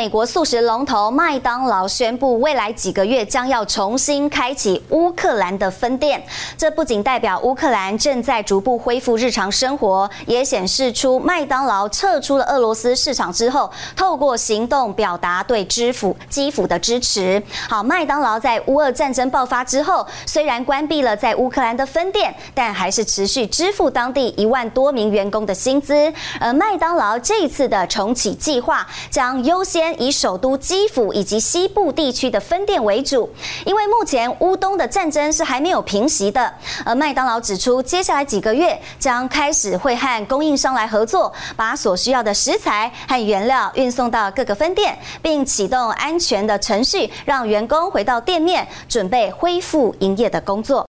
美国素食龙头麦当劳宣布，未来几个月将要重新开启乌克兰的分店。这不仅代表乌克兰正在逐步恢复日常生活，也显示出麦当劳撤出了俄罗斯市场之后，透过行动表达对基辅基辅的支持。好，麦当劳在乌俄战争爆发之后，虽然关闭了在乌克兰的分店，但还是持续支付当地一万多名员工的薪资。而麦当劳这次的重启计划，将优先。以首都基辅以及西部地区的分店为主，因为目前乌东的战争是还没有平息的。而麦当劳指出，接下来几个月将开始会和供应商来合作，把所需要的食材和原料运送到各个分店，并启动安全的程序，让员工回到店面准备恢复营业的工作。